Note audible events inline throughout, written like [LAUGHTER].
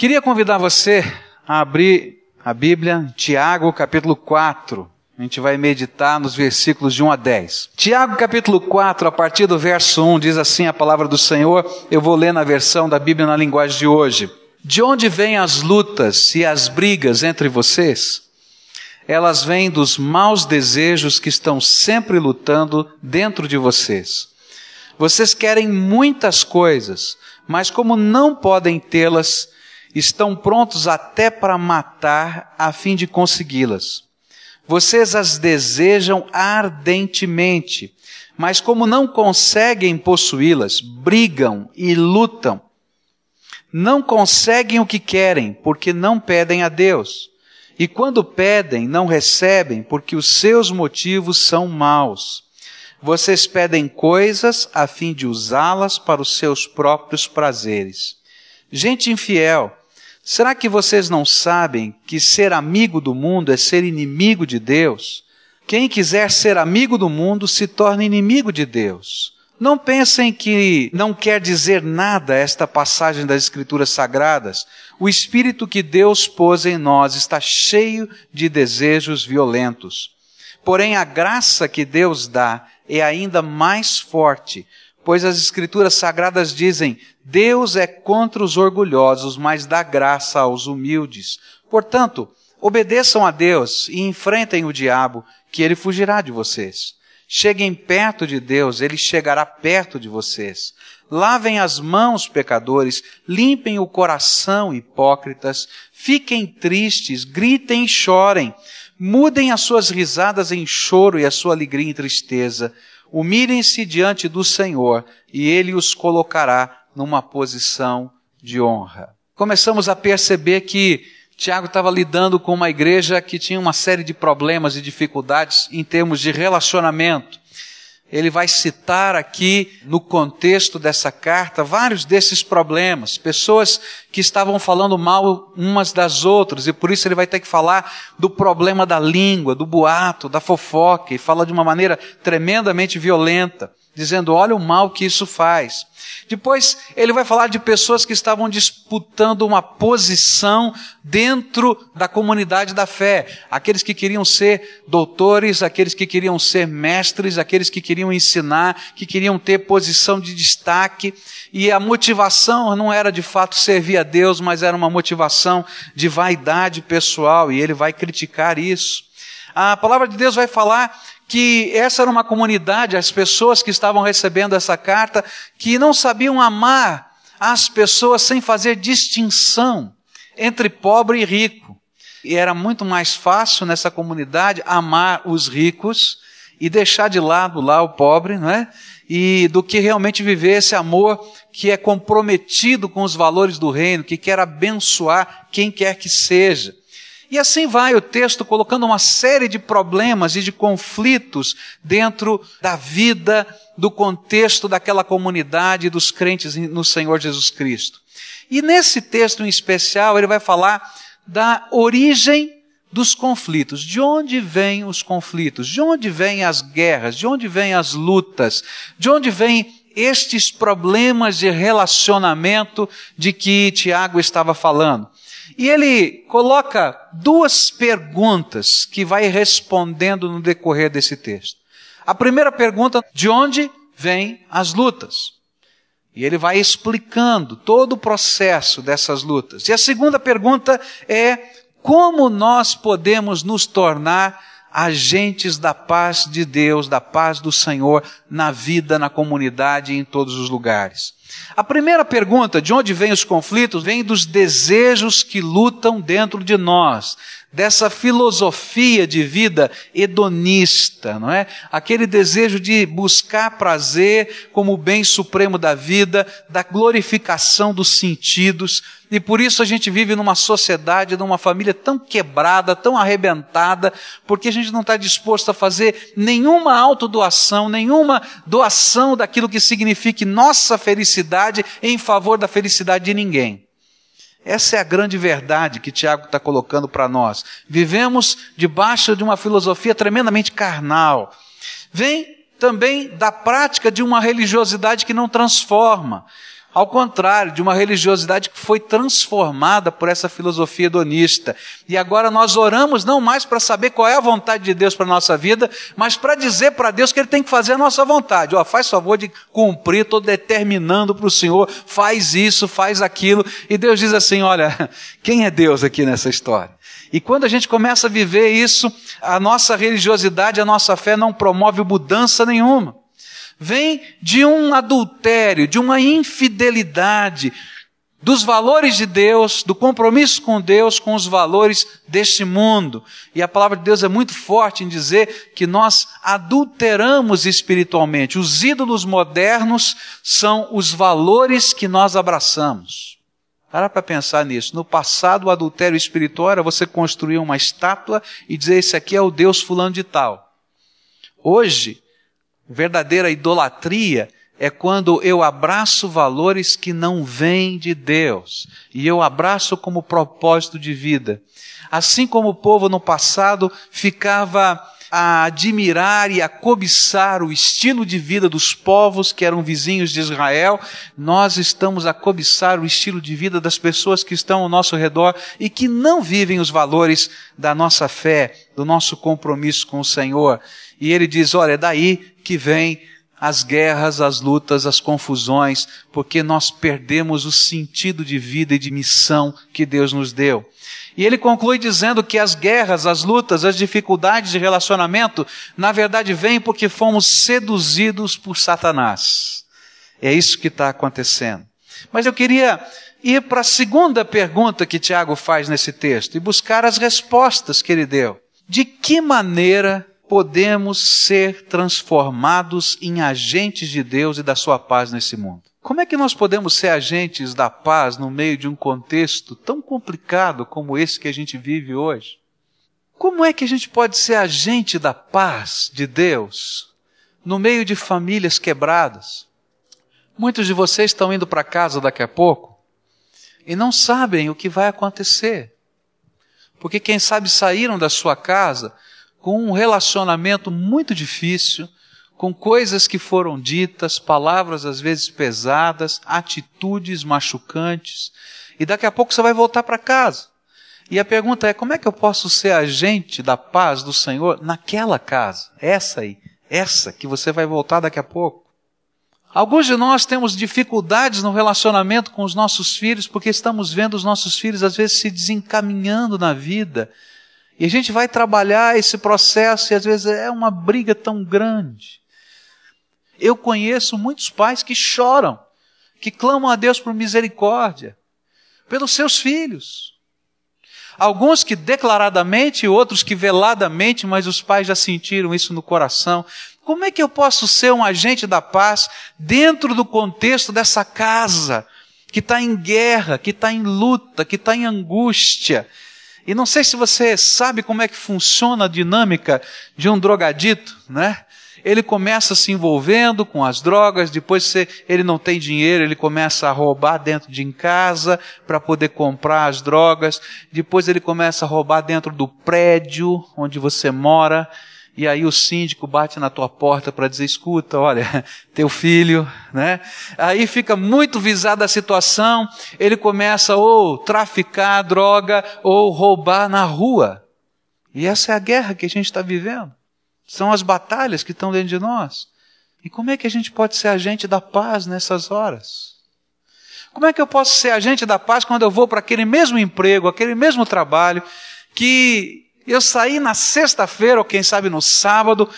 Queria convidar você a abrir a Bíblia, Tiago capítulo 4. A gente vai meditar nos versículos de 1 a 10. Tiago capítulo 4, a partir do verso 1, diz assim a palavra do Senhor. Eu vou ler na versão da Bíblia na linguagem de hoje. De onde vêm as lutas e as brigas entre vocês? Elas vêm dos maus desejos que estão sempre lutando dentro de vocês. Vocês querem muitas coisas, mas como não podem tê-las, estão prontos até para matar a fim de consegui-las. Vocês as desejam ardentemente, mas como não conseguem possuí-las, brigam e lutam. Não conseguem o que querem, porque não pedem a Deus. E quando pedem, não recebem, porque os seus motivos são maus. Vocês pedem coisas a fim de usá-las para os seus próprios prazeres. Gente infiel, será que vocês não sabem que ser amigo do mundo é ser inimigo de Deus? Quem quiser ser amigo do mundo se torna inimigo de Deus. Não pensem que não quer dizer nada esta passagem das Escrituras Sagradas. O Espírito que Deus pôs em nós está cheio de desejos violentos. Porém, a graça que Deus dá é ainda mais forte, pois as Escrituras Sagradas dizem: Deus é contra os orgulhosos, mas dá graça aos humildes. Portanto, obedeçam a Deus e enfrentem o diabo, que ele fugirá de vocês. Cheguem perto de Deus, ele chegará perto de vocês. Lavem as mãos, pecadores, limpem o coração, hipócritas, fiquem tristes, gritem e chorem. Mudem as suas risadas em choro e a sua alegria em tristeza. Humilhem-se diante do Senhor e Ele os colocará numa posição de honra. Começamos a perceber que Tiago estava lidando com uma igreja que tinha uma série de problemas e dificuldades em termos de relacionamento ele vai citar aqui, no contexto dessa carta, vários desses problemas. Pessoas que estavam falando mal umas das outras, e por isso ele vai ter que falar do problema da língua, do boato, da fofoca, e fala de uma maneira tremendamente violenta dizendo: olha o mal que isso faz. Depois ele vai falar de pessoas que estavam disputando uma posição dentro da comunidade da fé. Aqueles que queriam ser doutores, aqueles que queriam ser mestres, aqueles que queriam ensinar, que queriam ter posição de destaque. E a motivação não era de fato servir a Deus, mas era uma motivação de vaidade pessoal. E ele vai criticar isso. A palavra de Deus vai falar que essa era uma comunidade, as pessoas que estavam recebendo essa carta, que não sabiam amar as pessoas sem fazer distinção entre pobre e rico. E era muito mais fácil nessa comunidade amar os ricos e deixar de lado lá o pobre, não é? E do que realmente viver esse amor que é comprometido com os valores do reino, que quer abençoar quem quer que seja. E assim vai o texto colocando uma série de problemas e de conflitos dentro da vida, do contexto daquela comunidade dos crentes no Senhor Jesus Cristo. E nesse texto em especial, ele vai falar da origem dos conflitos. De onde vêm os conflitos? De onde vêm as guerras? De onde vêm as lutas? De onde vêm estes problemas de relacionamento de que Tiago estava falando? E ele coloca duas perguntas que vai respondendo no decorrer desse texto. A primeira pergunta, de onde vêm as lutas? E ele vai explicando todo o processo dessas lutas. E a segunda pergunta é como nós podemos nos tornar agentes da paz de Deus, da paz do Senhor na vida, na comunidade e em todos os lugares. A primeira pergunta, de onde vêm os conflitos, vem dos desejos que lutam dentro de nós, dessa filosofia de vida hedonista, não é? Aquele desejo de buscar prazer como o bem supremo da vida, da glorificação dos sentidos, e por isso a gente vive numa sociedade, numa família tão quebrada, tão arrebentada, porque a gente não está disposto a fazer nenhuma autodoação, nenhuma doação daquilo que signifique nossa felicidade em favor da felicidade de ninguém. Essa é a grande verdade que Tiago está colocando para nós. Vivemos debaixo de uma filosofia tremendamente carnal. Vem também da prática de uma religiosidade que não transforma. Ao contrário, de uma religiosidade que foi transformada por essa filosofia hedonista. E agora nós oramos não mais para saber qual é a vontade de Deus para a nossa vida, mas para dizer para Deus que Ele tem que fazer a nossa vontade. Ó, faz favor de cumprir, estou determinando para o Senhor, faz isso, faz aquilo. E Deus diz assim: olha, [LAUGHS] quem é Deus aqui nessa história? E quando a gente começa a viver isso, a nossa religiosidade, a nossa fé não promove mudança nenhuma vem de um adultério, de uma infidelidade dos valores de Deus, do compromisso com Deus, com os valores deste mundo. E a palavra de Deus é muito forte em dizer que nós adulteramos espiritualmente. Os ídolos modernos são os valores que nós abraçamos. Para para pensar nisso. No passado, o adultério espiritual era você construir uma estátua e dizer: Esse aqui é o Deus fulano de tal. Hoje, Verdadeira idolatria é quando eu abraço valores que não vêm de Deus e eu abraço como propósito de vida. Assim como o povo no passado ficava a admirar e a cobiçar o estilo de vida dos povos que eram vizinhos de Israel, nós estamos a cobiçar o estilo de vida das pessoas que estão ao nosso redor e que não vivem os valores da nossa fé, do nosso compromisso com o Senhor. E ele diz: olha, é daí que vem as guerras, as lutas, as confusões, porque nós perdemos o sentido de vida e de missão que Deus nos deu. E ele conclui dizendo que as guerras, as lutas, as dificuldades de relacionamento, na verdade vêm porque fomos seduzidos por Satanás. É isso que está acontecendo. Mas eu queria ir para a segunda pergunta que Tiago faz nesse texto e buscar as respostas que ele deu. De que maneira podemos ser transformados em agentes de Deus e da sua paz nesse mundo? Como é que nós podemos ser agentes da paz no meio de um contexto tão complicado como esse que a gente vive hoje? Como é que a gente pode ser agente da paz de Deus no meio de famílias quebradas? Muitos de vocês estão indo para casa daqui a pouco e não sabem o que vai acontecer. Porque quem sabe saíram da sua casa com um relacionamento muito difícil, com coisas que foram ditas, palavras às vezes pesadas, atitudes machucantes, e daqui a pouco você vai voltar para casa. E a pergunta é: como é que eu posso ser agente da paz do Senhor naquela casa? Essa aí, essa que você vai voltar daqui a pouco. Alguns de nós temos dificuldades no relacionamento com os nossos filhos porque estamos vendo os nossos filhos às vezes se desencaminhando na vida e a gente vai trabalhar esse processo e às vezes é uma briga tão grande. Eu conheço muitos pais que choram, que clamam a Deus por misericórdia, pelos seus filhos. Alguns que declaradamente, outros que veladamente, mas os pais já sentiram isso no coração. Como é que eu posso ser um agente da paz dentro do contexto dessa casa que está em guerra, que está em luta, que está em angústia? E não sei se você sabe como é que funciona a dinâmica de um drogadito, né? Ele começa se envolvendo com as drogas, depois ele não tem dinheiro, ele começa a roubar dentro de casa para poder comprar as drogas, depois ele começa a roubar dentro do prédio onde você mora, e aí o síndico bate na tua porta para dizer: escuta, olha, [LAUGHS] teu filho, né? Aí fica muito visada a situação, ele começa ou traficar droga ou roubar na rua. E essa é a guerra que a gente está vivendo. São as batalhas que estão dentro de nós. E como é que a gente pode ser agente da paz nessas horas? Como é que eu posso ser agente da paz quando eu vou para aquele mesmo emprego, aquele mesmo trabalho, que eu saí na sexta-feira, ou quem sabe no sábado,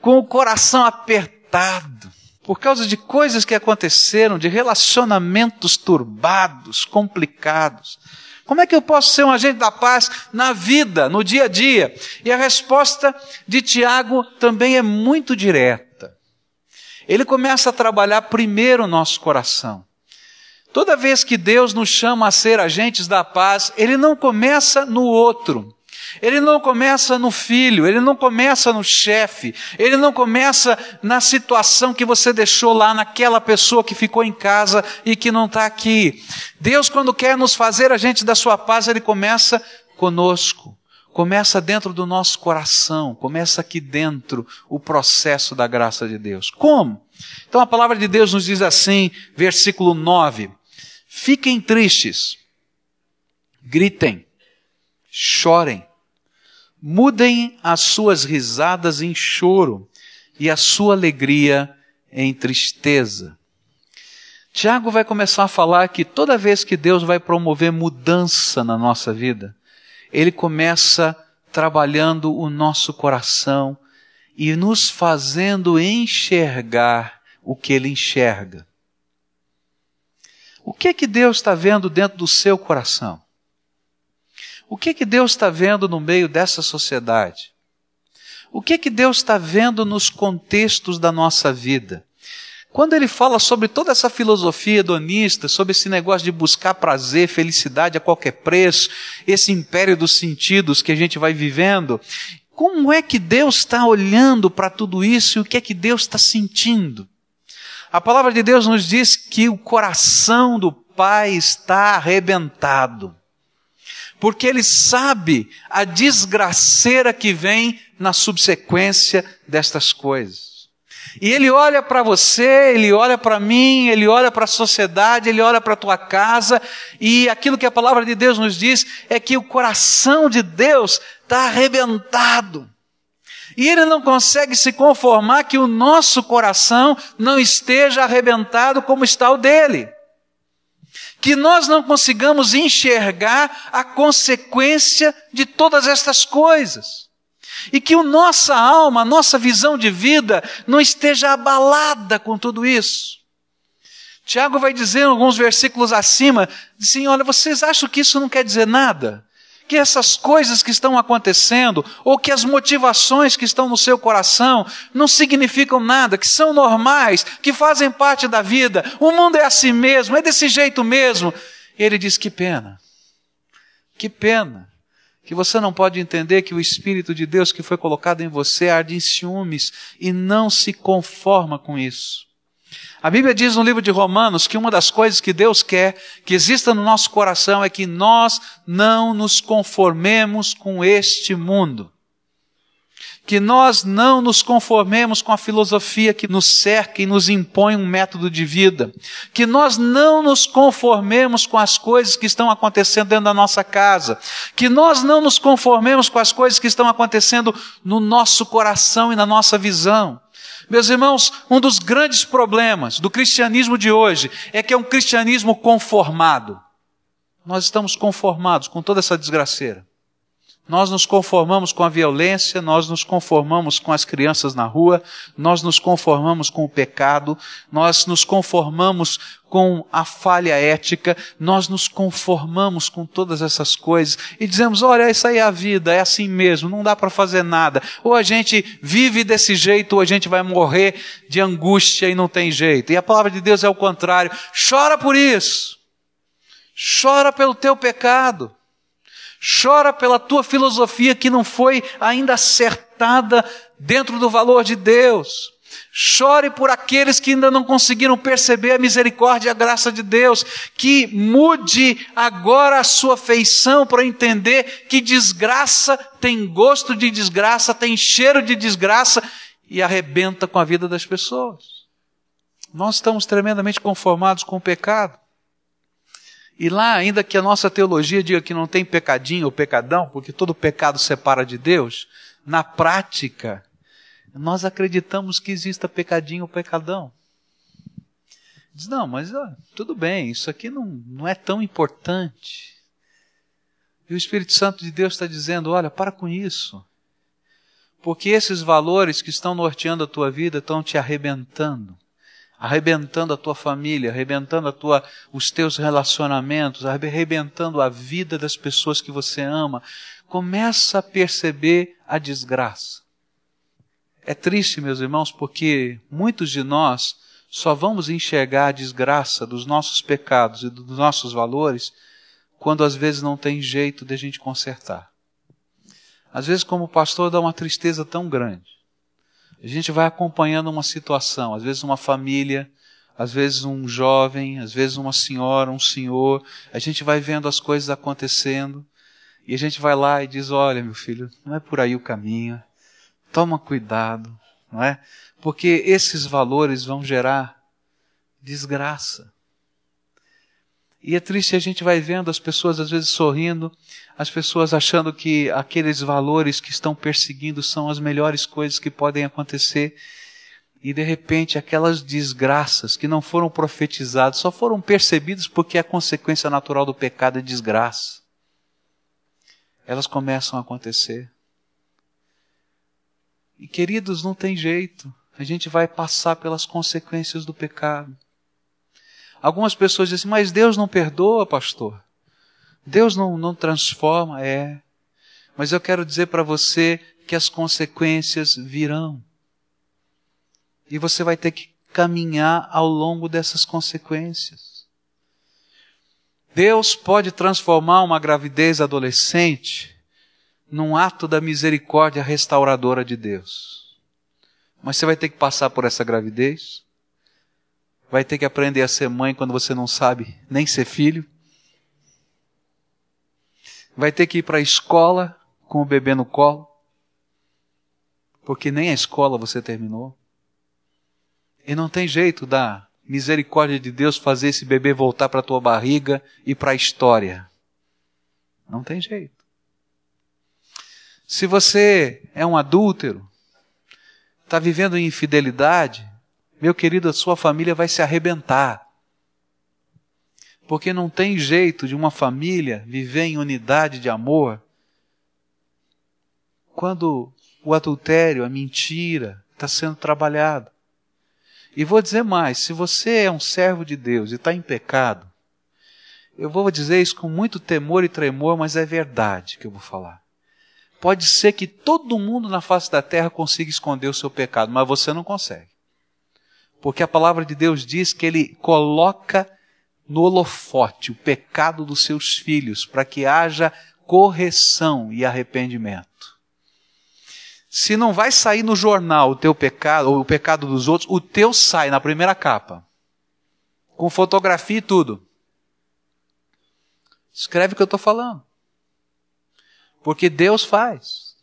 com o coração apertado, por causa de coisas que aconteceram, de relacionamentos turbados, complicados. Como é que eu posso ser um agente da paz na vida, no dia a dia? E a resposta de Tiago também é muito direta. Ele começa a trabalhar primeiro o nosso coração. Toda vez que Deus nos chama a ser agentes da paz, Ele não começa no outro. Ele não começa no filho, ele não começa no chefe, ele não começa na situação que você deixou lá naquela pessoa que ficou em casa e que não está aqui. Deus, quando quer nos fazer a gente da sua paz, ele começa conosco. Começa dentro do nosso coração, começa aqui dentro o processo da graça de Deus. Como? Então a palavra de Deus nos diz assim, versículo 9: Fiquem tristes, gritem, chorem, mudem as suas risadas em choro e a sua alegria em tristeza. Tiago vai começar a falar que toda vez que Deus vai promover mudança na nossa vida, ele começa trabalhando o nosso coração e nos fazendo enxergar o que ele enxerga. O que é que Deus está vendo dentro do seu coração? O que que Deus está vendo no meio dessa sociedade? O que que Deus está vendo nos contextos da nossa vida? Quando ele fala sobre toda essa filosofia hedonista, sobre esse negócio de buscar prazer, felicidade a qualquer preço, esse império dos sentidos que a gente vai vivendo, como é que Deus está olhando para tudo isso e o que é que Deus está sentindo? A palavra de Deus nos diz que o coração do Pai está arrebentado, porque Ele sabe a desgraceira que vem na subsequência destas coisas. E ele olha para você, ele olha para mim, ele olha para a sociedade, ele olha para a tua casa, e aquilo que a palavra de Deus nos diz é que o coração de Deus está arrebentado. E ele não consegue se conformar que o nosso coração não esteja arrebentado como está o dele. Que nós não consigamos enxergar a consequência de todas estas coisas. E que a nossa alma, a nossa visão de vida não esteja abalada com tudo isso. Tiago vai dizer em alguns versículos acima, assim, olha, vocês acham que isso não quer dizer nada? Que essas coisas que estão acontecendo, ou que as motivações que estão no seu coração, não significam nada, que são normais, que fazem parte da vida, o mundo é assim mesmo, é desse jeito mesmo. Ele diz: que pena, que pena que você não pode entender que o Espírito de Deus que foi colocado em você arde em ciúmes e não se conforma com isso. A Bíblia diz no livro de Romanos que uma das coisas que Deus quer que exista no nosso coração é que nós não nos conformemos com este mundo. Que nós não nos conformemos com a filosofia que nos cerca e nos impõe um método de vida, que nós não nos conformemos com as coisas que estão acontecendo dentro da nossa casa, que nós não nos conformemos com as coisas que estão acontecendo no nosso coração e na nossa visão. Meus irmãos, um dos grandes problemas do cristianismo de hoje é que é um cristianismo conformado. Nós estamos conformados com toda essa desgraceira. Nós nos conformamos com a violência, nós nos conformamos com as crianças na rua, nós nos conformamos com o pecado, nós nos conformamos com a falha ética, nós nos conformamos com todas essas coisas e dizemos: olha, essa aí é a vida, é assim mesmo, não dá para fazer nada. Ou a gente vive desse jeito, ou a gente vai morrer de angústia e não tem jeito. E a palavra de Deus é o contrário. Chora por isso. Chora pelo teu pecado. Chora pela tua filosofia que não foi ainda acertada dentro do valor de Deus. Chore por aqueles que ainda não conseguiram perceber a misericórdia e a graça de Deus. Que mude agora a sua feição para entender que desgraça tem gosto de desgraça, tem cheiro de desgraça e arrebenta com a vida das pessoas. Nós estamos tremendamente conformados com o pecado. E lá, ainda que a nossa teologia diga que não tem pecadinho ou pecadão, porque todo pecado separa de Deus, na prática, nós acreditamos que exista pecadinho ou pecadão. Diz, não, mas ó, tudo bem, isso aqui não, não é tão importante. E o Espírito Santo de Deus está dizendo: olha, para com isso. Porque esses valores que estão norteando a tua vida estão te arrebentando arrebentando a tua família, arrebentando a tua, os teus relacionamentos, arrebentando a vida das pessoas que você ama, começa a perceber a desgraça. É triste, meus irmãos, porque muitos de nós só vamos enxergar a desgraça dos nossos pecados e dos nossos valores quando às vezes não tem jeito de a gente consertar. Às vezes, como pastor, dá uma tristeza tão grande. A gente vai acompanhando uma situação, às vezes uma família, às vezes um jovem, às vezes uma senhora, um senhor, a gente vai vendo as coisas acontecendo e a gente vai lá e diz: Olha, meu filho, não é por aí o caminho, toma cuidado, não é? Porque esses valores vão gerar desgraça. E é triste, a gente vai vendo as pessoas às vezes sorrindo, as pessoas achando que aqueles valores que estão perseguindo são as melhores coisas que podem acontecer. E de repente aquelas desgraças que não foram profetizadas, só foram percebidas porque a consequência natural do pecado é desgraça. Elas começam a acontecer. E queridos, não tem jeito. A gente vai passar pelas consequências do pecado. Algumas pessoas dizem, mas Deus não perdoa, pastor. Deus não, não transforma. É. Mas eu quero dizer para você que as consequências virão. E você vai ter que caminhar ao longo dessas consequências. Deus pode transformar uma gravidez adolescente num ato da misericórdia restauradora de Deus. Mas você vai ter que passar por essa gravidez vai ter que aprender a ser mãe quando você não sabe nem ser filho. Vai ter que ir para a escola com o bebê no colo, porque nem a escola você terminou. E não tem jeito da misericórdia de Deus fazer esse bebê voltar para tua barriga e para a história. Não tem jeito. Se você é um adúltero, está vivendo em infidelidade, meu querido, a sua família vai se arrebentar. Porque não tem jeito de uma família viver em unidade de amor quando o adultério, a mentira está sendo trabalhado. E vou dizer mais: se você é um servo de Deus e está em pecado, eu vou dizer isso com muito temor e tremor, mas é verdade que eu vou falar. Pode ser que todo mundo na face da terra consiga esconder o seu pecado, mas você não consegue. Porque a palavra de Deus diz que ele coloca no holofote o pecado dos seus filhos para que haja correção e arrependimento. Se não vai sair no jornal o teu pecado ou o pecado dos outros, o teu sai na primeira capa. Com fotografia e tudo. Escreve o que eu estou falando. Porque Deus faz.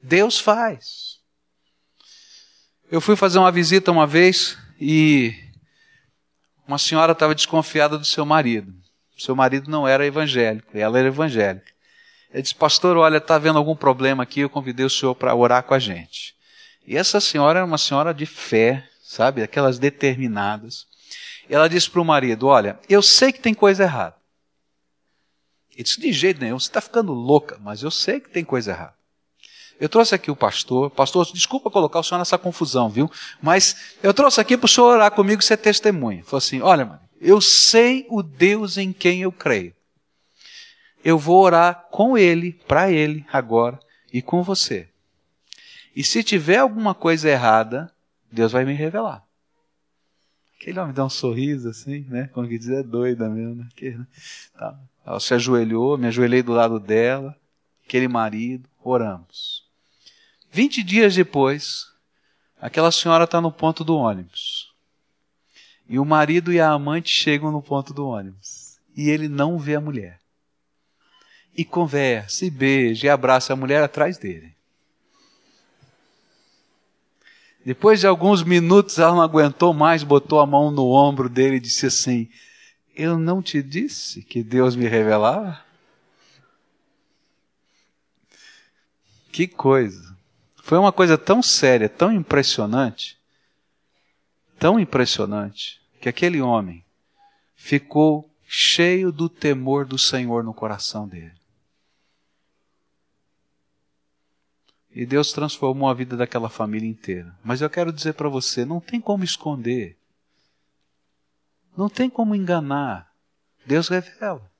Deus faz. Eu fui fazer uma visita uma vez e uma senhora estava desconfiada do seu marido. Seu marido não era evangélico, ela era evangélica. Ele disse, pastor, olha, está havendo algum problema aqui, eu convidei o senhor para orar com a gente. E essa senhora era uma senhora de fé, sabe, aquelas determinadas. Ela disse para o marido, olha, eu sei que tem coisa errada. Ele disse, de jeito nenhum, você está ficando louca, mas eu sei que tem coisa errada. Eu trouxe aqui o pastor. Pastor, desculpa colocar o senhor nessa confusão, viu? Mas eu trouxe aqui para o senhor orar comigo e ser testemunha. Falou assim: olha, mano, eu sei o Deus em quem eu creio. Eu vou orar com ele, para ele, agora, e com você. E se tiver alguma coisa errada, Deus vai me revelar. Aquele homem dá um sorriso assim, né? Como que diz, é doida mesmo, né? Que, né? Tá. Ela se ajoelhou, me ajoelhei do lado dela, aquele marido, oramos. Vinte dias depois, aquela senhora está no ponto do ônibus. E o marido e a amante chegam no ponto do ônibus. E ele não vê a mulher. E conversa, e beija, e abraça a mulher atrás dele. Depois de alguns minutos, ela não aguentou mais, botou a mão no ombro dele e disse assim: Eu não te disse que Deus me revelava? Que coisa! Foi uma coisa tão séria, tão impressionante, tão impressionante, que aquele homem ficou cheio do temor do Senhor no coração dele. E Deus transformou a vida daquela família inteira. Mas eu quero dizer para você: não tem como esconder. Não tem como enganar. Deus revela.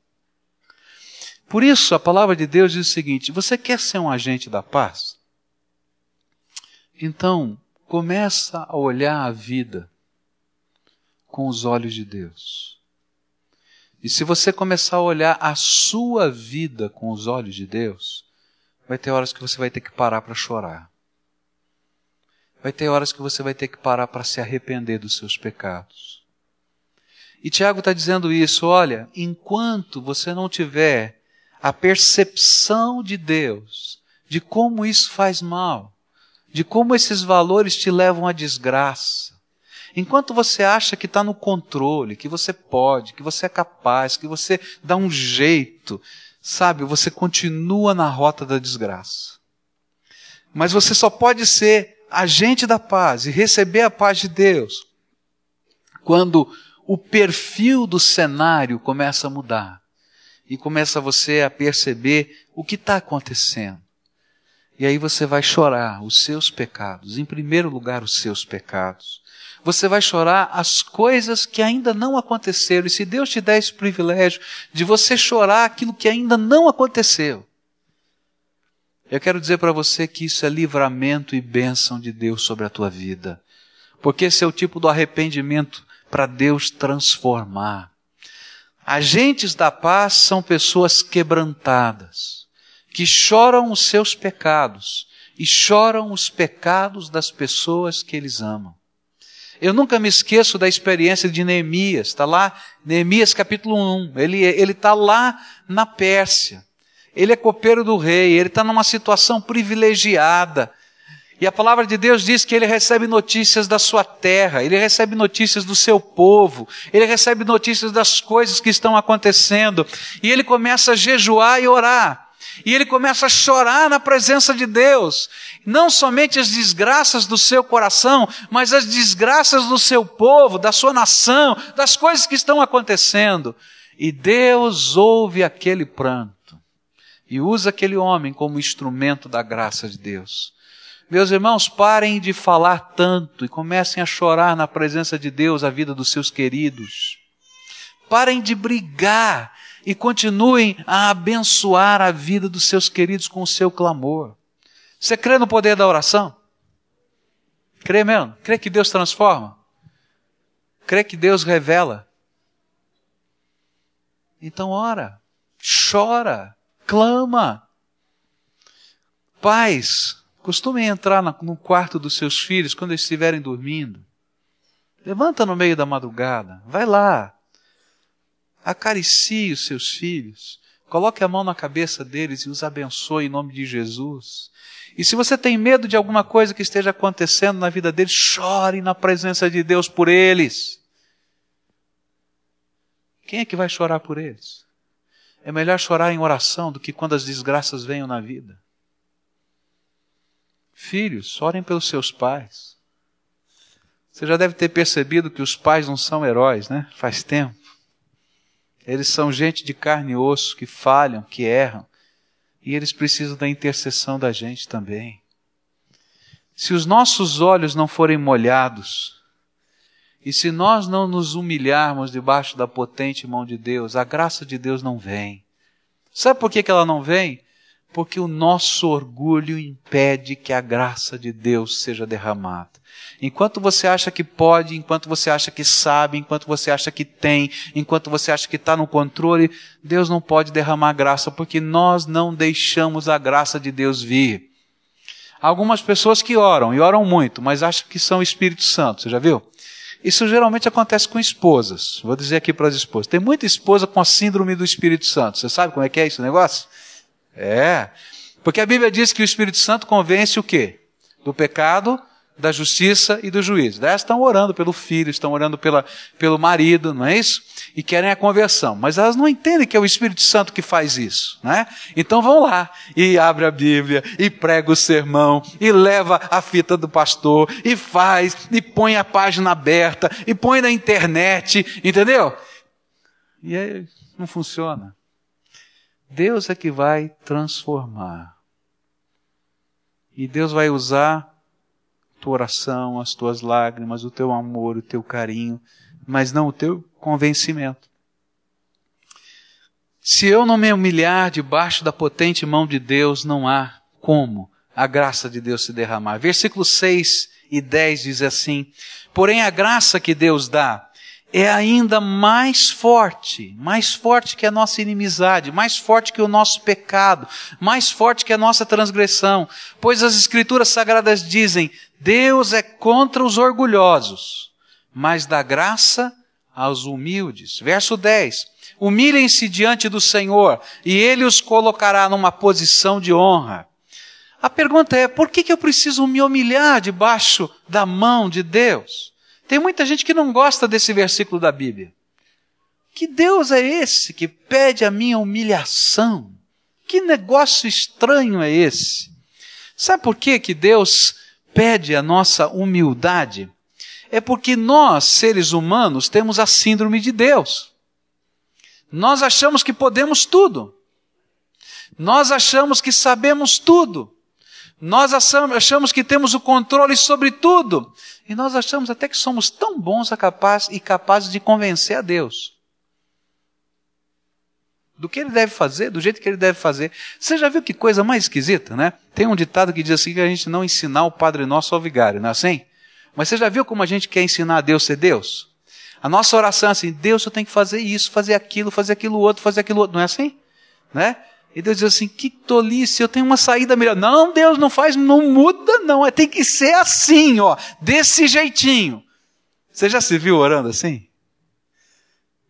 Por isso, a palavra de Deus diz o seguinte: você quer ser um agente da paz? Então, começa a olhar a vida com os olhos de Deus. E se você começar a olhar a sua vida com os olhos de Deus, vai ter horas que você vai ter que parar para chorar. Vai ter horas que você vai ter que parar para se arrepender dos seus pecados. E Tiago está dizendo isso: olha, enquanto você não tiver a percepção de Deus, de como isso faz mal, de como esses valores te levam à desgraça. Enquanto você acha que está no controle, que você pode, que você é capaz, que você dá um jeito, sabe, você continua na rota da desgraça. Mas você só pode ser agente da paz e receber a paz de Deus quando o perfil do cenário começa a mudar e começa você a perceber o que está acontecendo. E aí você vai chorar os seus pecados, em primeiro lugar, os seus pecados. Você vai chorar as coisas que ainda não aconteceram. E se Deus te der esse privilégio de você chorar aquilo que ainda não aconteceu, eu quero dizer para você que isso é livramento e bênção de Deus sobre a tua vida. Porque esse é o tipo do arrependimento para Deus transformar. Agentes da paz são pessoas quebrantadas que choram os seus pecados e choram os pecados das pessoas que eles amam. Eu nunca me esqueço da experiência de Neemias, está lá, Neemias capítulo 1, ele está lá na Pérsia, ele é copeiro do rei, ele está numa situação privilegiada, e a palavra de Deus diz que ele recebe notícias da sua terra, ele recebe notícias do seu povo, ele recebe notícias das coisas que estão acontecendo, e ele começa a jejuar e orar. E ele começa a chorar na presença de Deus. Não somente as desgraças do seu coração, mas as desgraças do seu povo, da sua nação, das coisas que estão acontecendo. E Deus ouve aquele pranto e usa aquele homem como instrumento da graça de Deus. Meus irmãos, parem de falar tanto e comecem a chorar na presença de Deus a vida dos seus queridos. Parem de brigar e continuem a abençoar a vida dos seus queridos com o seu clamor. Você crê no poder da oração? Crê mesmo? Crê que Deus transforma? Crê que Deus revela? Então ora, chora, clama. Pais, costumem entrar no quarto dos seus filhos quando eles estiverem dormindo. Levanta no meio da madrugada, vai lá, Acaricie os seus filhos. Coloque a mão na cabeça deles e os abençoe em nome de Jesus. E se você tem medo de alguma coisa que esteja acontecendo na vida deles, chore na presença de Deus por eles. Quem é que vai chorar por eles? É melhor chorar em oração do que quando as desgraças venham na vida. Filhos, orem pelos seus pais. Você já deve ter percebido que os pais não são heróis, né? Faz tempo. Eles são gente de carne e osso que falham, que erram. E eles precisam da intercessão da gente também. Se os nossos olhos não forem molhados, e se nós não nos humilharmos debaixo da potente mão de Deus, a graça de Deus não vem. Sabe por que, que ela não vem? Porque o nosso orgulho impede que a graça de Deus seja derramada. Enquanto você acha que pode, enquanto você acha que sabe, enquanto você acha que tem, enquanto você acha que está no controle, Deus não pode derramar graça, porque nós não deixamos a graça de Deus vir. Algumas pessoas que oram, e oram muito, mas acham que são Espírito Santo, você já viu? Isso geralmente acontece com esposas. Vou dizer aqui para as esposas. Tem muita esposa com a síndrome do Espírito Santo. Você sabe como é que é esse negócio? É. Porque a Bíblia diz que o Espírito Santo convence o quê? Do pecado, da justiça e do juízo. Elas estão orando pelo filho, estão orando pela, pelo marido, não é isso? E querem a conversão. Mas elas não entendem que é o Espírito Santo que faz isso, né? Então vão lá e abre a Bíblia e prega o sermão e leva a fita do pastor e faz e põe a página aberta e põe na internet, entendeu? E aí não funciona. Deus é que vai transformar. E Deus vai usar tua oração, as tuas lágrimas, o teu amor, o teu carinho, mas não o teu convencimento. Se eu não me humilhar debaixo da potente mão de Deus, não há como a graça de Deus se derramar. Versículos 6 e 10 diz assim: Porém, a graça que Deus dá é ainda mais forte, mais forte que a nossa inimizade, mais forte que o nosso pecado, mais forte que a nossa transgressão. Pois as Escrituras Sagradas dizem: Deus é contra os orgulhosos, mas dá graça aos humildes. Verso 10. Humilhem-se diante do Senhor, e Ele os colocará numa posição de honra. A pergunta é: por que, que eu preciso me humilhar debaixo da mão de Deus? Tem muita gente que não gosta desse versículo da Bíblia. Que Deus é esse que pede a minha humilhação? Que negócio estranho é esse? Sabe por que, que Deus pede a nossa humildade? É porque nós, seres humanos, temos a síndrome de Deus. Nós achamos que podemos tudo. Nós achamos que sabemos tudo. Nós achamos que temos o controle sobre tudo. E nós achamos até que somos tão bons e capazes de convencer a Deus. Do que ele deve fazer, do jeito que ele deve fazer. Você já viu que coisa mais esquisita, né? Tem um ditado que diz assim que a gente não ensinar o Padre Nosso ao vigário, não é assim? Mas você já viu como a gente quer ensinar a Deus a ser Deus? A nossa oração é assim, Deus, eu tenho que fazer isso, fazer aquilo, fazer aquilo outro, fazer aquilo outro. Não é assim? Né? E Deus diz assim: que tolice, eu tenho uma saída melhor. Não, Deus não faz, não muda, não. É, tem que ser assim, ó, desse jeitinho. Você já se viu orando assim?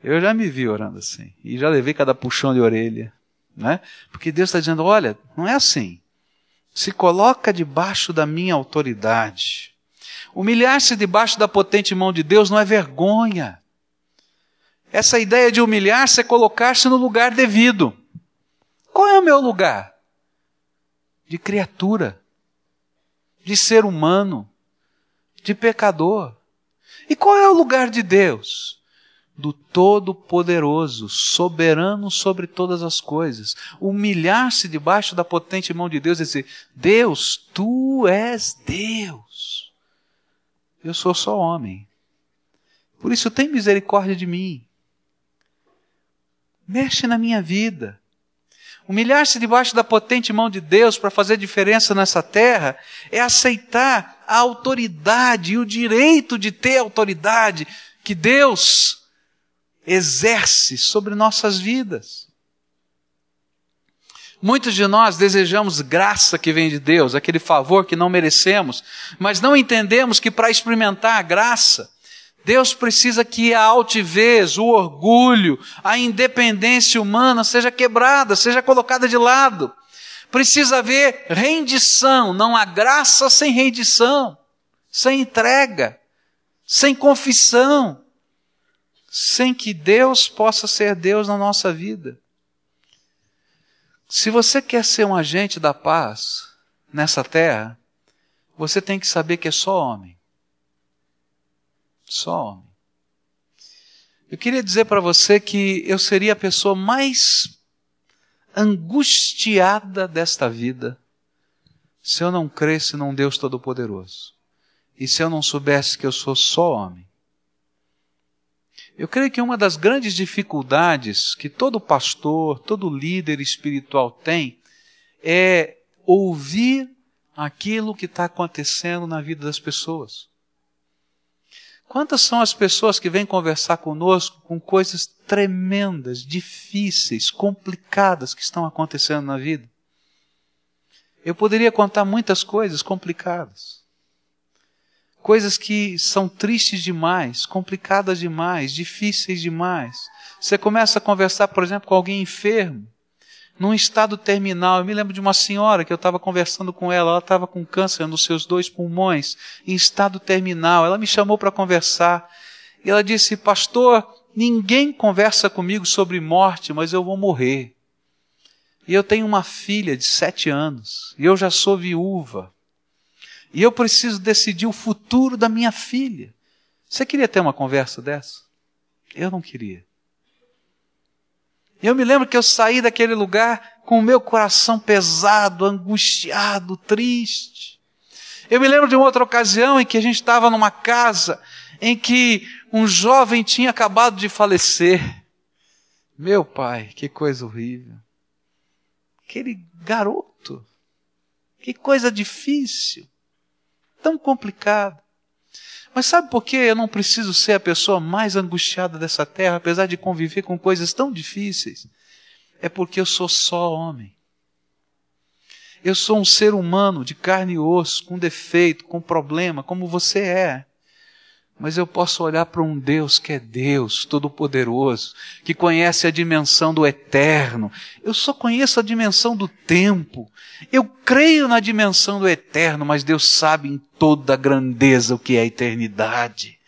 Eu já me vi orando assim. E já levei cada puxão de orelha. Né? Porque Deus está dizendo: olha, não é assim. Se coloca debaixo da minha autoridade. Humilhar-se debaixo da potente mão de Deus não é vergonha. Essa ideia de humilhar-se é colocar-se no lugar devido. Qual é o meu lugar? De criatura, de ser humano, de pecador. E qual é o lugar de Deus? Do Todo-Poderoso, soberano sobre todas as coisas. Humilhar-se debaixo da potente mão de Deus e dizer: Deus, tu és Deus. Eu sou só homem. Por isso, tem misericórdia de mim. Mexe na minha vida. Humilhar-se debaixo da potente mão de Deus para fazer diferença nessa terra é aceitar a autoridade e o direito de ter autoridade que Deus exerce sobre nossas vidas. Muitos de nós desejamos graça que vem de Deus, aquele favor que não merecemos, mas não entendemos que para experimentar a graça, Deus precisa que a altivez, o orgulho, a independência humana seja quebrada, seja colocada de lado. Precisa haver rendição, não há graça sem rendição, sem entrega, sem confissão, sem que Deus possa ser Deus na nossa vida. Se você quer ser um agente da paz nessa terra, você tem que saber que é só homem. Só homem. Eu queria dizer para você que eu seria a pessoa mais angustiada desta vida se eu não cresce num Deus Todo-Poderoso e se eu não soubesse que eu sou só homem. Eu creio que uma das grandes dificuldades que todo pastor, todo líder espiritual tem é ouvir aquilo que está acontecendo na vida das pessoas. Quantas são as pessoas que vêm conversar conosco com coisas tremendas, difíceis, complicadas que estão acontecendo na vida? Eu poderia contar muitas coisas complicadas. Coisas que são tristes demais, complicadas demais, difíceis demais. Você começa a conversar, por exemplo, com alguém enfermo num estado terminal. Eu me lembro de uma senhora que eu estava conversando com ela, ela estava com câncer nos seus dois pulmões, em estado terminal. Ela me chamou para conversar e ela disse: Pastor, ninguém conversa comigo sobre morte, mas eu vou morrer. E eu tenho uma filha de sete anos, e eu já sou viúva. E eu preciso decidir o futuro da minha filha. Você queria ter uma conversa dessa? Eu não queria. Eu me lembro que eu saí daquele lugar com o meu coração pesado, angustiado, triste. Eu me lembro de uma outra ocasião em que a gente estava numa casa em que um jovem tinha acabado de falecer. Meu pai, que coisa horrível. Aquele garoto. Que coisa difícil. Tão complicado. Mas sabe por que eu não preciso ser a pessoa mais angustiada dessa terra, apesar de conviver com coisas tão difíceis? É porque eu sou só homem. Eu sou um ser humano de carne e osso, com defeito, com problema, como você é. Mas eu posso olhar para um Deus que é Deus, Todo-Poderoso, que conhece a dimensão do eterno. Eu só conheço a dimensão do tempo. Eu creio na dimensão do eterno, mas Deus sabe em toda a grandeza o que é a eternidade.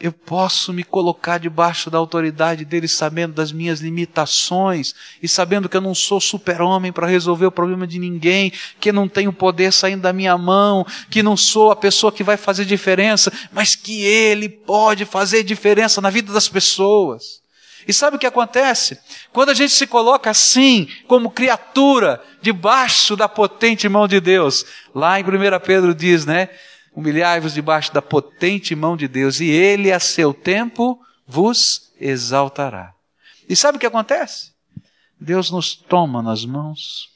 Eu posso me colocar debaixo da autoridade dele, sabendo das minhas limitações e sabendo que eu não sou super-homem para resolver o problema de ninguém, que não tenho poder saindo da minha mão, que não sou a pessoa que vai fazer diferença, mas que ele pode fazer diferença na vida das pessoas. E sabe o que acontece? Quando a gente se coloca assim, como criatura, debaixo da potente mão de Deus, lá em 1 Pedro diz, né? Humilhai-vos debaixo da potente mão de Deus, e Ele, a seu tempo, vos exaltará. E sabe o que acontece? Deus nos toma nas mãos,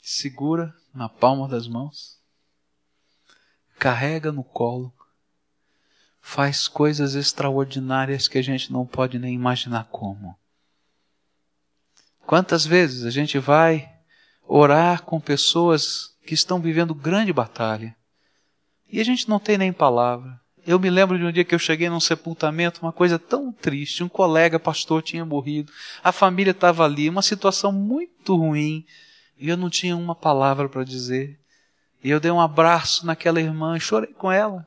segura na palma das mãos, carrega no colo, faz coisas extraordinárias que a gente não pode nem imaginar como. Quantas vezes a gente vai orar com pessoas que estão vivendo grande batalha. E a gente não tem nem palavra. Eu me lembro de um dia que eu cheguei num sepultamento, uma coisa tão triste. Um colega pastor tinha morrido, a família estava ali, uma situação muito ruim, e eu não tinha uma palavra para dizer. E eu dei um abraço naquela irmã, chorei com ela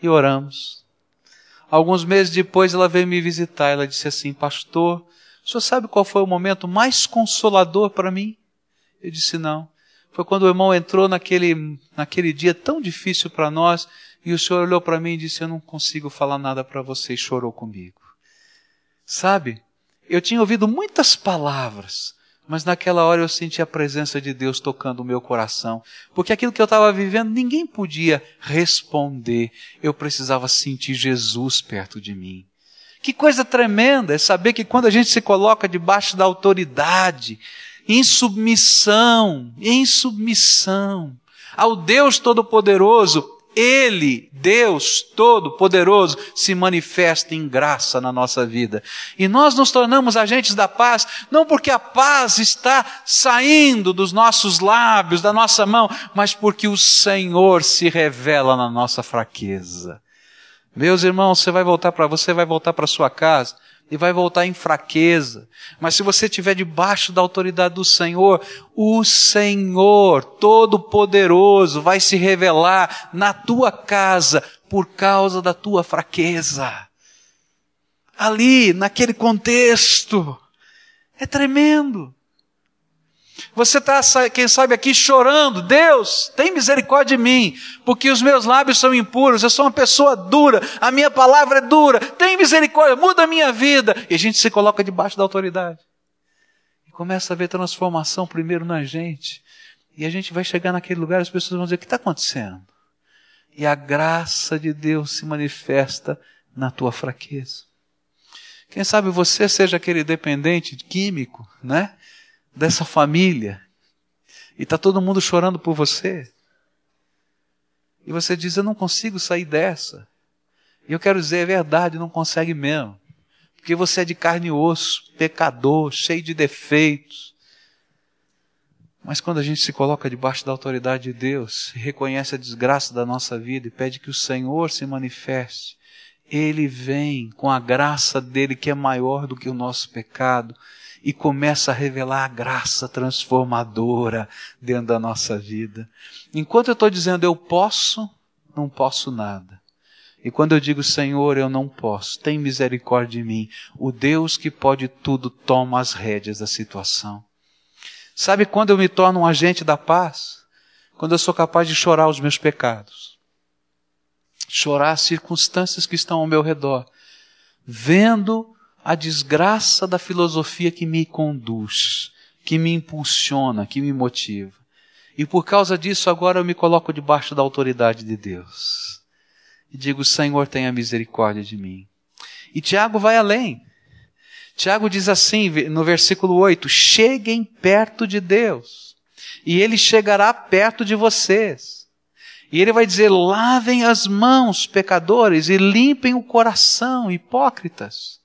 e oramos. Alguns meses depois ela veio me visitar. Ela disse assim: Pastor, o senhor sabe qual foi o momento mais consolador para mim? Eu disse: Não foi quando o irmão entrou naquele, naquele dia tão difícil para nós e o Senhor olhou para mim e disse: Eu não consigo falar nada para você, e chorou comigo. Sabe, eu tinha ouvido muitas palavras, mas naquela hora eu senti a presença de Deus tocando o meu coração, porque aquilo que eu estava vivendo ninguém podia responder, eu precisava sentir Jesus perto de mim. Que coisa tremenda é saber que quando a gente se coloca debaixo da autoridade, em submissão, em submissão ao Deus Todo-Poderoso, Ele, Deus Todo-Poderoso, se manifesta em graça na nossa vida. E nós nos tornamos agentes da paz, não porque a paz está saindo dos nossos lábios, da nossa mão, mas porque o Senhor se revela na nossa fraqueza. Meus irmãos, você vai voltar para você vai voltar para sua casa e vai voltar em fraqueza. Mas se você estiver debaixo da autoridade do Senhor, o Senhor Todo-Poderoso vai se revelar na tua casa por causa da tua fraqueza. Ali, naquele contexto. É tremendo. Você está, quem sabe, aqui chorando. Deus, tem misericórdia de mim, porque os meus lábios são impuros, eu sou uma pessoa dura, a minha palavra é dura. Tem misericórdia, muda a minha vida. E a gente se coloca debaixo da autoridade. E começa a ver transformação primeiro na gente. E a gente vai chegar naquele lugar, as pessoas vão dizer: o que está acontecendo? E a graça de Deus se manifesta na tua fraqueza. Quem sabe você seja aquele dependente químico, né? Dessa família e está todo mundo chorando por você. E você diz: Eu não consigo sair dessa. E eu quero dizer: é verdade, não consegue mesmo. Porque você é de carne e osso, pecador, cheio de defeitos. Mas quando a gente se coloca debaixo da autoridade de Deus, reconhece a desgraça da nossa vida e pede que o Senhor se manifeste, Ele vem com a graça dele que é maior do que o nosso pecado e começa a revelar a graça transformadora dentro da nossa vida. Enquanto eu estou dizendo eu posso, não posso nada. E quando eu digo Senhor, eu não posso, tem misericórdia de mim, o Deus que pode tudo toma as rédeas da situação. Sabe quando eu me torno um agente da paz? Quando eu sou capaz de chorar os meus pecados, chorar as circunstâncias que estão ao meu redor, vendo a desgraça da filosofia que me conduz, que me impulsiona, que me motiva. E por causa disso, agora eu me coloco debaixo da autoridade de Deus. E digo: Senhor, tenha misericórdia de mim. E Tiago vai além. Tiago diz assim no versículo 8: Cheguem perto de Deus, e Ele chegará perto de vocês. E ele vai dizer: lavem as mãos, pecadores, e limpem o coração, hipócritas.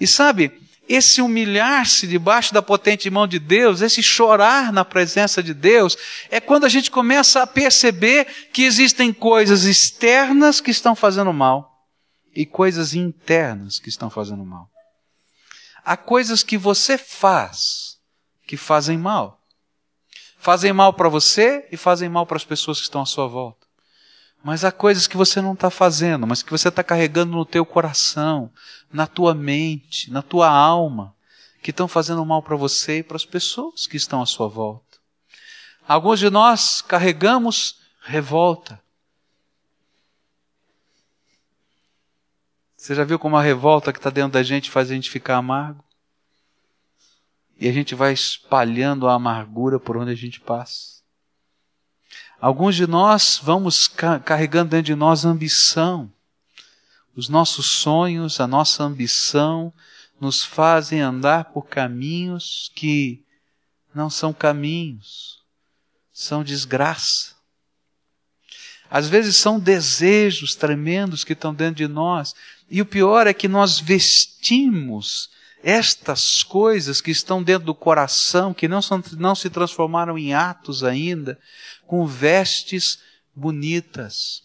E sabe, esse humilhar-se debaixo da potente mão de Deus, esse chorar na presença de Deus, é quando a gente começa a perceber que existem coisas externas que estão fazendo mal e coisas internas que estão fazendo mal. Há coisas que você faz que fazem mal. Fazem mal para você e fazem mal para as pessoas que estão à sua volta. Mas há coisas que você não está fazendo, mas que você está carregando no teu coração, na tua mente, na tua alma, que estão fazendo mal para você e para as pessoas que estão à sua volta. Alguns de nós carregamos revolta. Você já viu como a revolta que está dentro da gente faz a gente ficar amargo? E a gente vai espalhando a amargura por onde a gente passa. Alguns de nós vamos carregando dentro de nós ambição. Os nossos sonhos, a nossa ambição, nos fazem andar por caminhos que não são caminhos, são desgraça. Às vezes são desejos tremendos que estão dentro de nós, e o pior é que nós vestimos estas coisas que estão dentro do coração, que não, são, não se transformaram em atos ainda, com vestes bonitas.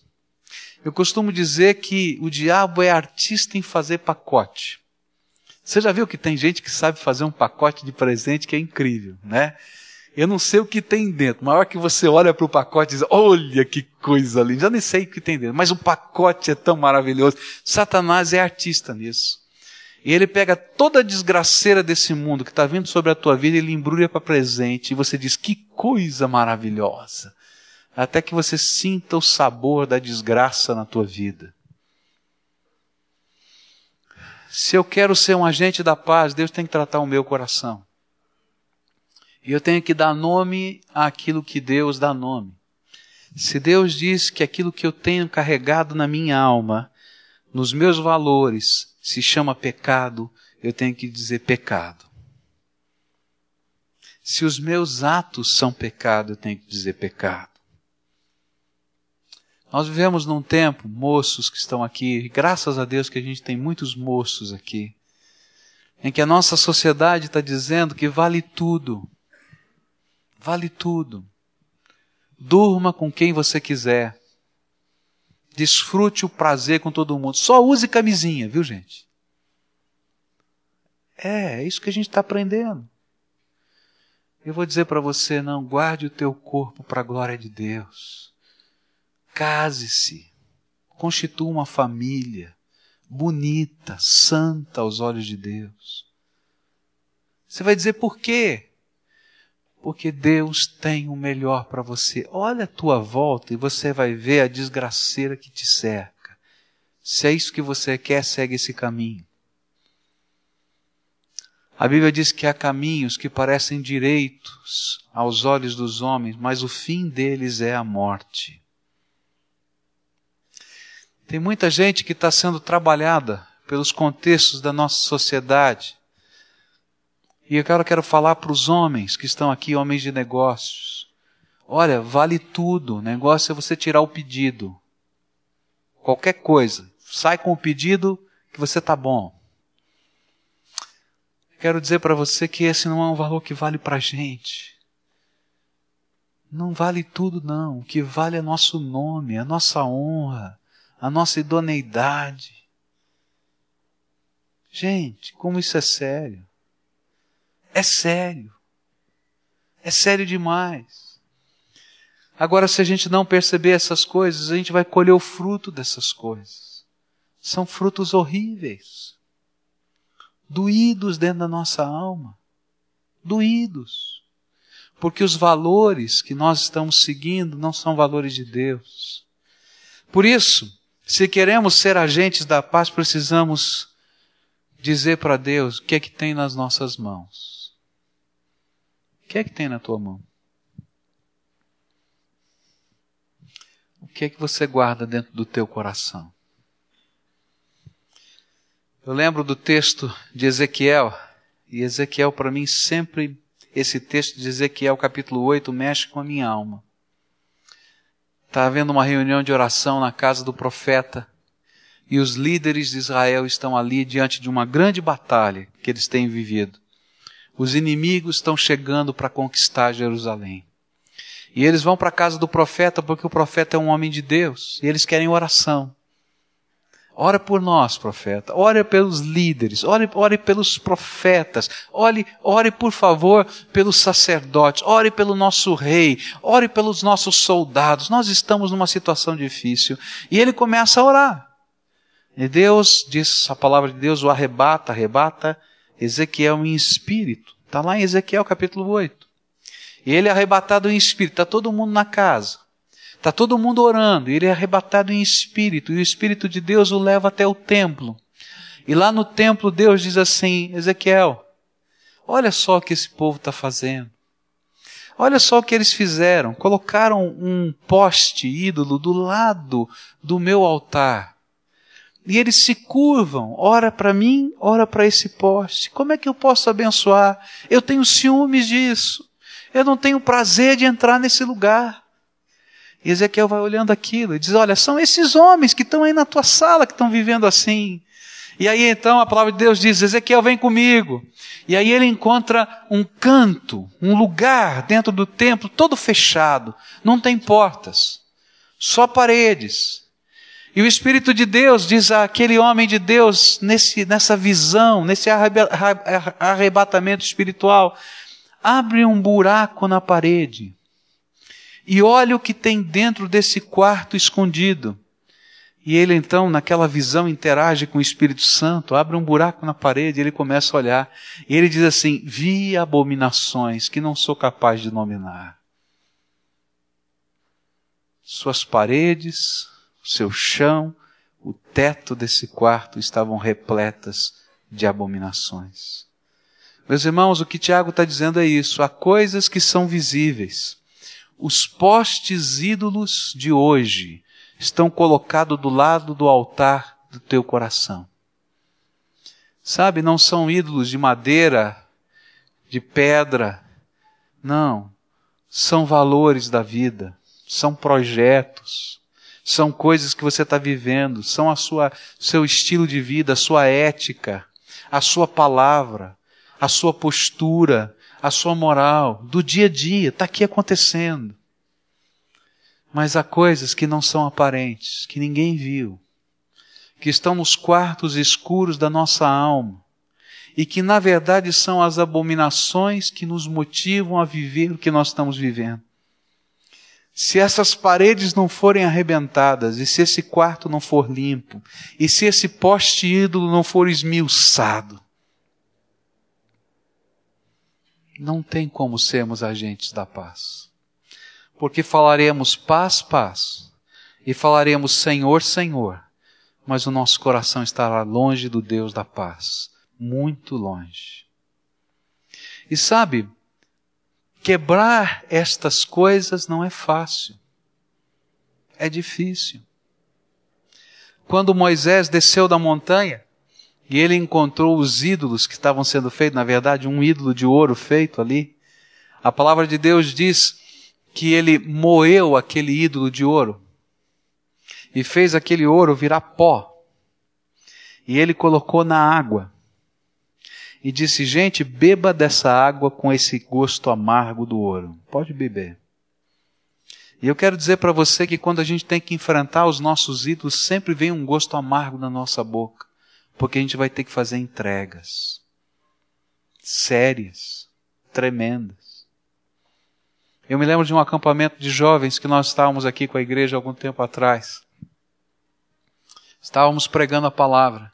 Eu costumo dizer que o diabo é artista em fazer pacote. Você já viu que tem gente que sabe fazer um pacote de presente que é incrível, né? Eu não sei o que tem dentro. Maior que você olha para o pacote e diz: Olha que coisa linda. Já nem sei o que tem dentro, mas o pacote é tão maravilhoso. Satanás é artista nisso. E ele pega toda a desgraceira desse mundo que está vindo sobre a tua vida e ele embrulha para presente. E você diz: Que coisa maravilhosa! Até que você sinta o sabor da desgraça na tua vida. Se eu quero ser um agente da paz, Deus tem que tratar o meu coração. E eu tenho que dar nome àquilo que Deus dá nome. Se Deus diz que aquilo que eu tenho carregado na minha alma, nos meus valores, se chama pecado, eu tenho que dizer pecado. Se os meus atos são pecado, eu tenho que dizer pecado. Nós vivemos num tempo, moços que estão aqui, graças a Deus que a gente tem muitos moços aqui, em que a nossa sociedade está dizendo que vale tudo. Vale tudo. Durma com quem você quiser. Desfrute o prazer com todo mundo. Só use camisinha, viu, gente? É, é isso que a gente está aprendendo. Eu vou dizer para você: não guarde o teu corpo para a glória de Deus. Case-se. Constitua uma família bonita, santa aos olhos de Deus. Você vai dizer por quê? porque Deus tem o melhor para você. Olha a tua volta e você vai ver a desgraceira que te cerca. Se é isso que você quer, segue esse caminho. A Bíblia diz que há caminhos que parecem direitos aos olhos dos homens, mas o fim deles é a morte. Tem muita gente que está sendo trabalhada pelos contextos da nossa sociedade e eu quero, falar para os homens que estão aqui, homens de negócios. Olha, vale tudo. O negócio é você tirar o pedido. Qualquer coisa. Sai com o pedido que você está bom. Quero dizer para você que esse não é um valor que vale para a gente. Não vale tudo, não. O que vale é nosso nome, a nossa honra, a nossa idoneidade. Gente, como isso é sério. É sério. É sério demais. Agora, se a gente não perceber essas coisas, a gente vai colher o fruto dessas coisas. São frutos horríveis. Doídos dentro da nossa alma. Doídos. Porque os valores que nós estamos seguindo não são valores de Deus. Por isso, se queremos ser agentes da paz, precisamos dizer para Deus o que é que tem nas nossas mãos que é que tem na tua mão? O que é que você guarda dentro do teu coração? Eu lembro do texto de Ezequiel, e Ezequiel, para mim, sempre, esse texto de Ezequiel, capítulo 8, mexe com a minha alma. Está havendo uma reunião de oração na casa do profeta, e os líderes de Israel estão ali diante de uma grande batalha que eles têm vivido. Os inimigos estão chegando para conquistar Jerusalém. E eles vão para a casa do profeta porque o profeta é um homem de Deus e eles querem oração. Ora por nós, profeta. Ore pelos líderes. Ore, ore pelos profetas. Ore, ore, por favor, pelos sacerdotes. Ore pelo nosso rei. Ore pelos nossos soldados. Nós estamos numa situação difícil. E ele começa a orar. E Deus, diz a palavra de Deus, o arrebata, arrebata Ezequiel em espírito. Está lá em Ezequiel capítulo 8. E ele é arrebatado em espírito. Está todo mundo na casa. Está todo mundo orando, ele é arrebatado em espírito, e o Espírito de Deus o leva até o templo. E lá no templo, Deus diz assim: Ezequiel, olha só o que esse povo está fazendo. Olha só o que eles fizeram. Colocaram um poste ídolo do lado do meu altar. E eles se curvam, ora para mim, ora para esse poste. Como é que eu posso abençoar? Eu tenho ciúmes disso. Eu não tenho prazer de entrar nesse lugar. E Ezequiel vai olhando aquilo e diz: Olha, são esses homens que estão aí na tua sala que estão vivendo assim. E aí então a palavra de Deus diz: Ezequiel, vem comigo. E aí ele encontra um canto, um lugar dentro do templo todo fechado, não tem portas, só paredes. E o Espírito de Deus diz àquele homem de Deus, nesse, nessa visão, nesse arrebatamento espiritual: abre um buraco na parede e olha o que tem dentro desse quarto escondido. E ele então, naquela visão, interage com o Espírito Santo, abre um buraco na parede, ele começa a olhar. E ele diz assim: Vi abominações que não sou capaz de nominar. Suas paredes, seu chão, o teto desse quarto estavam repletas de abominações. Meus irmãos, o que Tiago está dizendo é isso: há coisas que são visíveis os postes ídolos de hoje estão colocados do lado do altar do teu coração. Sabe, não são ídolos de madeira, de pedra. Não. São valores da vida, são projetos, são coisas que você está vivendo, são a sua seu estilo de vida, a sua ética, a sua palavra, a sua postura, a sua moral, do dia a dia, está aqui acontecendo. Mas há coisas que não são aparentes, que ninguém viu, que estão nos quartos escuros da nossa alma, e que na verdade são as abominações que nos motivam a viver o que nós estamos vivendo. Se essas paredes não forem arrebentadas, e se esse quarto não for limpo, e se esse poste ídolo não for esmiuçado, não tem como sermos agentes da paz. Porque falaremos paz, paz, e falaremos Senhor, Senhor, mas o nosso coração estará longe do Deus da paz, muito longe. E sabe, quebrar estas coisas não é fácil. É difícil. Quando Moisés desceu da montanha, e ele encontrou os ídolos que estavam sendo feitos, na verdade, um ídolo de ouro feito ali. A palavra de Deus diz que ele moeu aquele ídolo de ouro e fez aquele ouro virar pó. E ele colocou na água. E disse: Gente, beba dessa água com esse gosto amargo do ouro. Pode beber. E eu quero dizer para você que quando a gente tem que enfrentar os nossos ídolos, sempre vem um gosto amargo na nossa boca porque a gente vai ter que fazer entregas sérias, tremendas. Eu me lembro de um acampamento de jovens que nós estávamos aqui com a igreja algum tempo atrás. Estávamos pregando a palavra.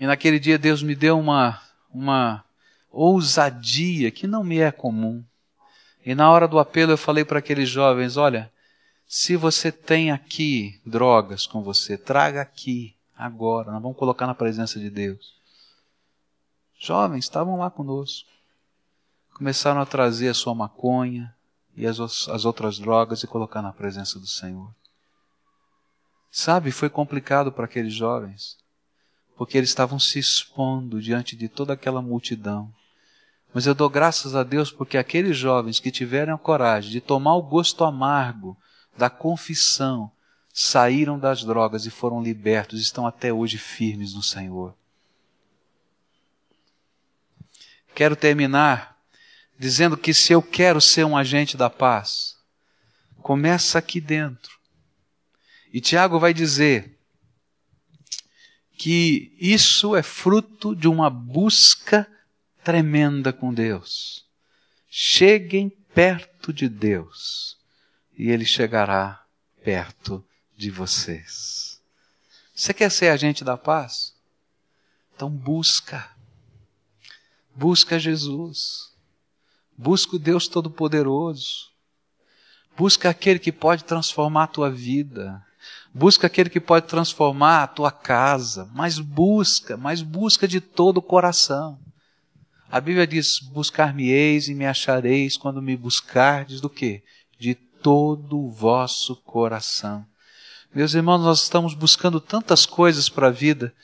E naquele dia Deus me deu uma, uma ousadia que não me é comum. E na hora do apelo eu falei para aqueles jovens: olha, se você tem aqui drogas com você, traga aqui agora, nós vamos colocar na presença de Deus. Jovens estavam lá conosco. Começaram a trazer a sua maconha e as, as outras drogas e colocar na presença do Senhor. Sabe, foi complicado para aqueles jovens, porque eles estavam se expondo diante de toda aquela multidão. Mas eu dou graças a Deus porque aqueles jovens que tiveram a coragem de tomar o gosto amargo da confissão, saíram das drogas e foram libertos, estão até hoje firmes no Senhor. Quero terminar dizendo que se eu quero ser um agente da paz, começa aqui dentro. E Tiago vai dizer que isso é fruto de uma busca tremenda com Deus. Cheguem perto de Deus e Ele chegará perto de vocês. Você quer ser agente da paz? Então busca. Busca Jesus. Busca o Deus Todo-Poderoso. Busca aquele que pode transformar a tua vida. Busca aquele que pode transformar a tua casa. Mas busca, mas busca de todo o coração. A Bíblia diz: Buscar-me-eis e me achareis quando me buscardes do quê? De todo o vosso coração. Meus irmãos, nós estamos buscando tantas coisas para a vida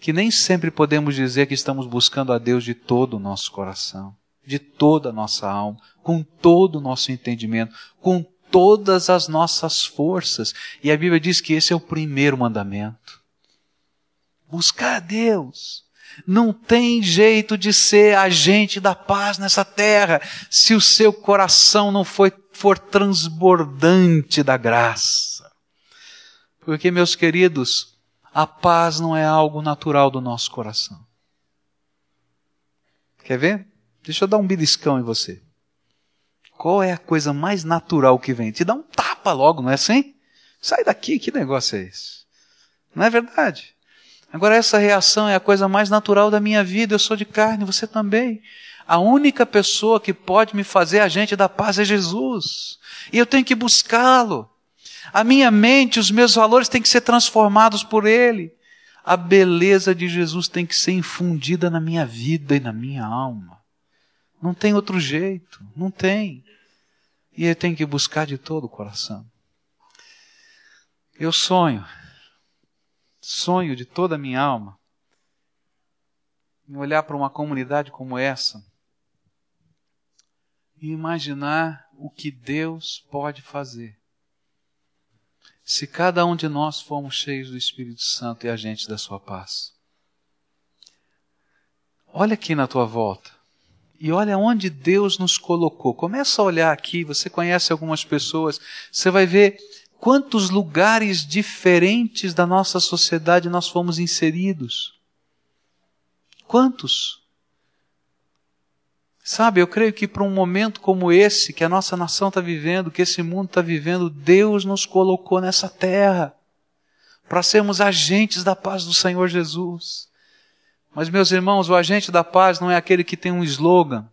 que nem sempre podemos dizer que estamos buscando a Deus de todo o nosso coração, de toda a nossa alma, com todo o nosso entendimento, com todas as nossas forças. E a Bíblia diz que esse é o primeiro mandamento. Buscar a Deus. Não tem jeito de ser agente da paz nessa terra se o seu coração não for, for transbordante da graça. Porque, meus queridos, a paz não é algo natural do nosso coração. Quer ver? Deixa eu dar um beliscão em você. Qual é a coisa mais natural que vem? Te dá um tapa logo, não é assim? Sai daqui, que negócio é esse? Não é verdade? Agora, essa reação é a coisa mais natural da minha vida. Eu sou de carne, você também. A única pessoa que pode me fazer agente da paz é Jesus. E eu tenho que buscá-lo. A minha mente, os meus valores têm que ser transformados por Ele. A beleza de Jesus tem que ser infundida na minha vida e na minha alma. Não tem outro jeito, não tem. E eu tenho que buscar de todo o coração. Eu sonho, sonho de toda a minha alma, em olhar para uma comunidade como essa e imaginar o que Deus pode fazer se cada um de nós formos cheios do Espírito Santo e agentes da sua paz. Olha aqui na tua volta e olha onde Deus nos colocou. Começa a olhar aqui, você conhece algumas pessoas, você vai ver quantos lugares diferentes da nossa sociedade nós fomos inseridos. Quantos? Sabe, eu creio que para um momento como esse, que a nossa nação está vivendo, que esse mundo está vivendo, Deus nos colocou nessa terra para sermos agentes da paz do Senhor Jesus. Mas, meus irmãos, o agente da paz não é aquele que tem um slogan,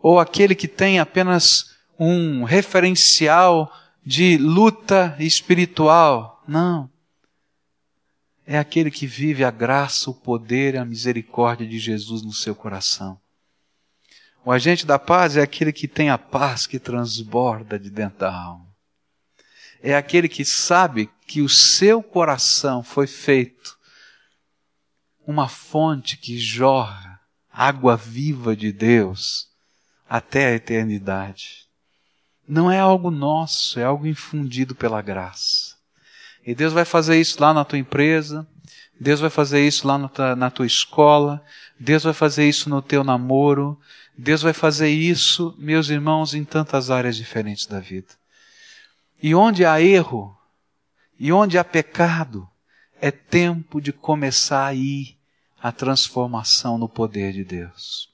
ou aquele que tem apenas um referencial de luta espiritual. Não. É aquele que vive a graça, o poder e a misericórdia de Jesus no seu coração. O agente da paz é aquele que tem a paz que transborda de dentro da alma. É aquele que sabe que o seu coração foi feito uma fonte que jorra água viva de Deus até a eternidade. Não é algo nosso, é algo infundido pela graça. E Deus vai fazer isso lá na tua empresa, Deus vai fazer isso lá na tua escola, Deus vai fazer isso no teu namoro, Deus vai fazer isso, meus irmãos, em tantas áreas diferentes da vida. E onde há erro, e onde há pecado, é tempo de começar aí a transformação no poder de Deus.